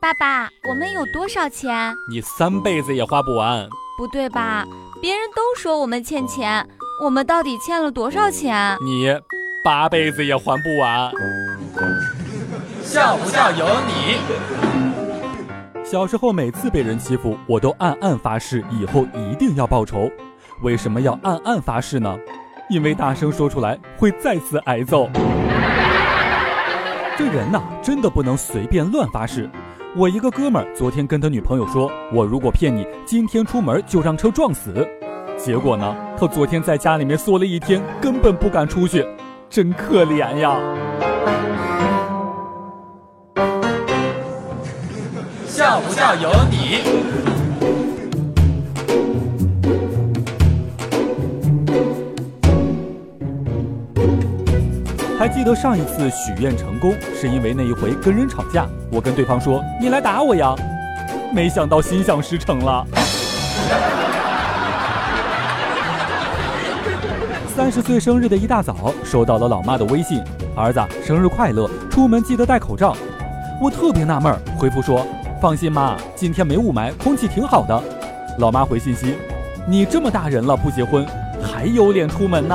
爸爸，我们有多少钱？你三辈子也花不完。不对吧？别人都说我们欠钱，我们到底欠了多少钱？你八辈子也还不完。笑不笑由你。小时候每次被人欺负，我都暗暗发誓以后一定要报仇。为什么要暗暗发誓呢？因为大声说出来会再次挨揍。这人呐，真的不能随便乱发誓。我一个哥们儿昨天跟他女朋友说，我如果骗你，今天出门就让车撞死。结果呢，他昨天在家里面缩了一天，根本不敢出去，真可怜呀。笑不笑由你。还记得上一次许愿成功，是因为那一回跟人吵架，我跟对方说：“你来打我呀！”没想到心想事成了。三十岁生日的一大早，收到了老妈的微信：“儿子，生日快乐，出门记得戴口罩。”我特别纳闷，回复说：“放心妈，今天没雾霾，空气挺好的。”老妈回信息：“你这么大人了不结婚，还有脸出门呢？”